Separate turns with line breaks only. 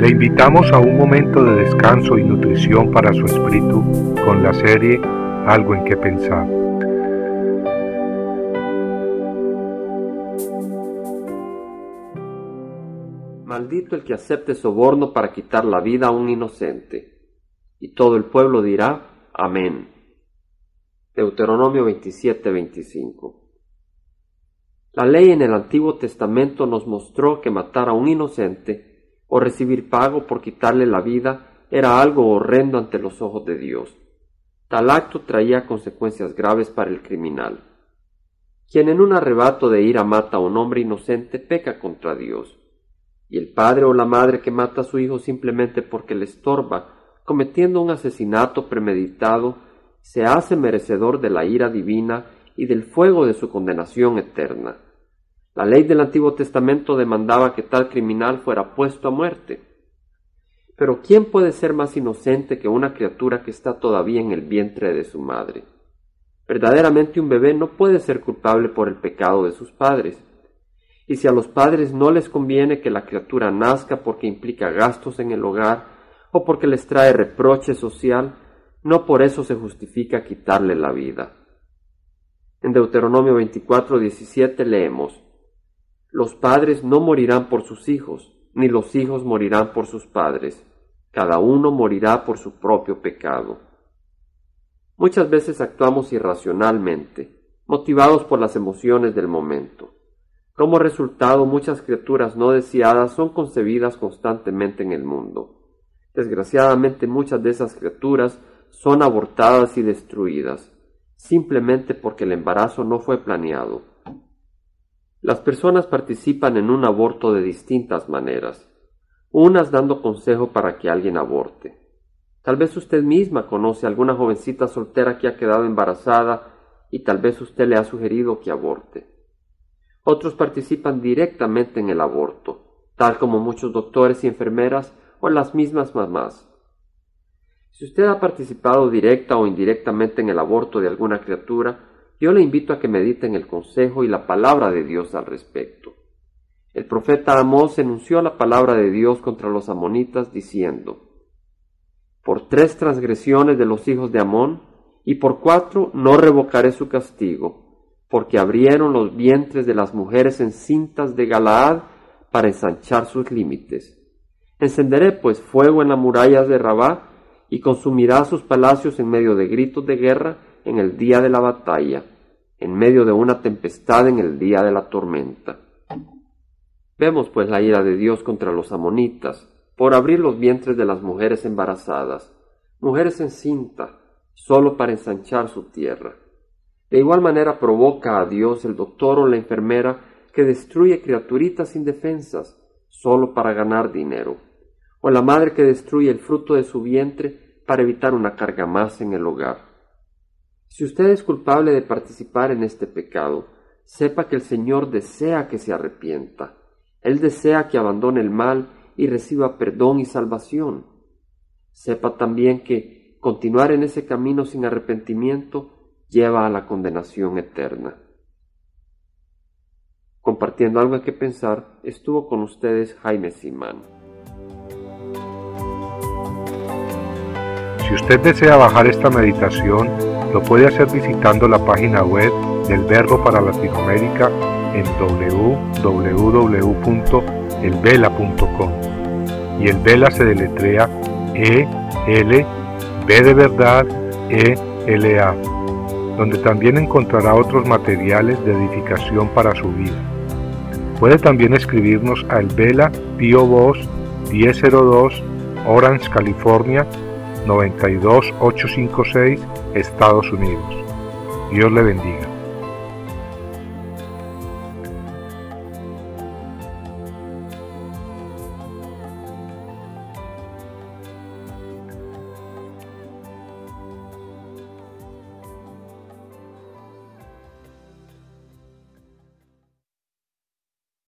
Le invitamos a un momento de descanso y nutrición para su espíritu con la serie Algo en que pensar.
Maldito el que acepte soborno para quitar la vida a un inocente. Y todo el pueblo dirá, Amén. Deuteronomio 27-25 La ley en el Antiguo Testamento nos mostró que matar a un inocente o recibir pago por quitarle la vida era algo horrendo ante los ojos de Dios. Tal acto traía consecuencias graves para el criminal. Quien en un arrebato de ira mata a un hombre inocente peca contra Dios y el padre o la madre que mata a su hijo simplemente porque le estorba, cometiendo un asesinato premeditado, se hace merecedor de la ira divina y del fuego de su condenación eterna. La ley del Antiguo Testamento demandaba que tal criminal fuera puesto a muerte. Pero ¿quién puede ser más inocente que una criatura que está todavía en el vientre de su madre? Verdaderamente un bebé no puede ser culpable por el pecado de sus padres, y si a los padres no les conviene que la criatura nazca porque implica gastos en el hogar o porque les trae reproche social, no por eso se justifica quitarle la vida. En Deuteronomio 24, 17 leemos, Los padres no morirán por sus hijos, ni los hijos morirán por sus padres, cada uno morirá por su propio pecado. Muchas veces actuamos irracionalmente, motivados por las emociones del momento. Como resultado, muchas criaturas no deseadas son concebidas constantemente en el mundo. Desgraciadamente, muchas de esas criaturas son abortadas y destruidas, simplemente porque el embarazo no fue planeado. Las personas participan en un aborto de distintas maneras, unas dando consejo para que alguien aborte. Tal vez usted misma conoce a alguna jovencita soltera que ha quedado embarazada y tal vez usted le ha sugerido que aborte. Otros participan directamente en el aborto, tal como muchos doctores y enfermeras o las mismas mamás. Si usted ha participado directa o indirectamente en el aborto de alguna criatura, yo le invito a que medite en el consejo y la palabra de Dios al respecto. El profeta Amós enunció la palabra de Dios contra los amonitas diciendo, Por tres transgresiones de los hijos de Amón, y por cuatro no revocaré su castigo, porque abrieron los vientres de las mujeres encintas de Galaad para ensanchar sus límites. Encenderé pues fuego en las murallas de Rabá y consumirá sus palacios en medio de gritos de guerra en el día de la batalla, en medio de una tempestad en el día de la tormenta. Vemos pues la ira de Dios contra los amonitas por abrir los vientres de las mujeres embarazadas, mujeres encintas, solo para ensanchar su tierra. De igual manera provoca a Dios el doctor o la enfermera que destruye criaturitas indefensas solo para ganar dinero, o la madre que destruye el fruto de su vientre para evitar una carga más en el hogar. Si usted es culpable de participar en este pecado, sepa que el Señor desea que se arrepienta. Él desea que abandone el mal y reciba perdón y salvación. Sepa también que continuar en ese camino sin arrepentimiento lleva a la condenación eterna. Compartiendo algo que pensar, estuvo con ustedes Jaime Simán.
Si usted desea bajar esta meditación, lo puede hacer visitando la página web del Verbo para Latinoamérica en www.elvela.com. Y el Vela se deletrea E L B de verdad E L A donde también encontrará otros materiales de edificación para su vida. Puede también escribirnos al Vela Pio Box 1002 Orange, California 92856, Estados Unidos. Dios le bendiga.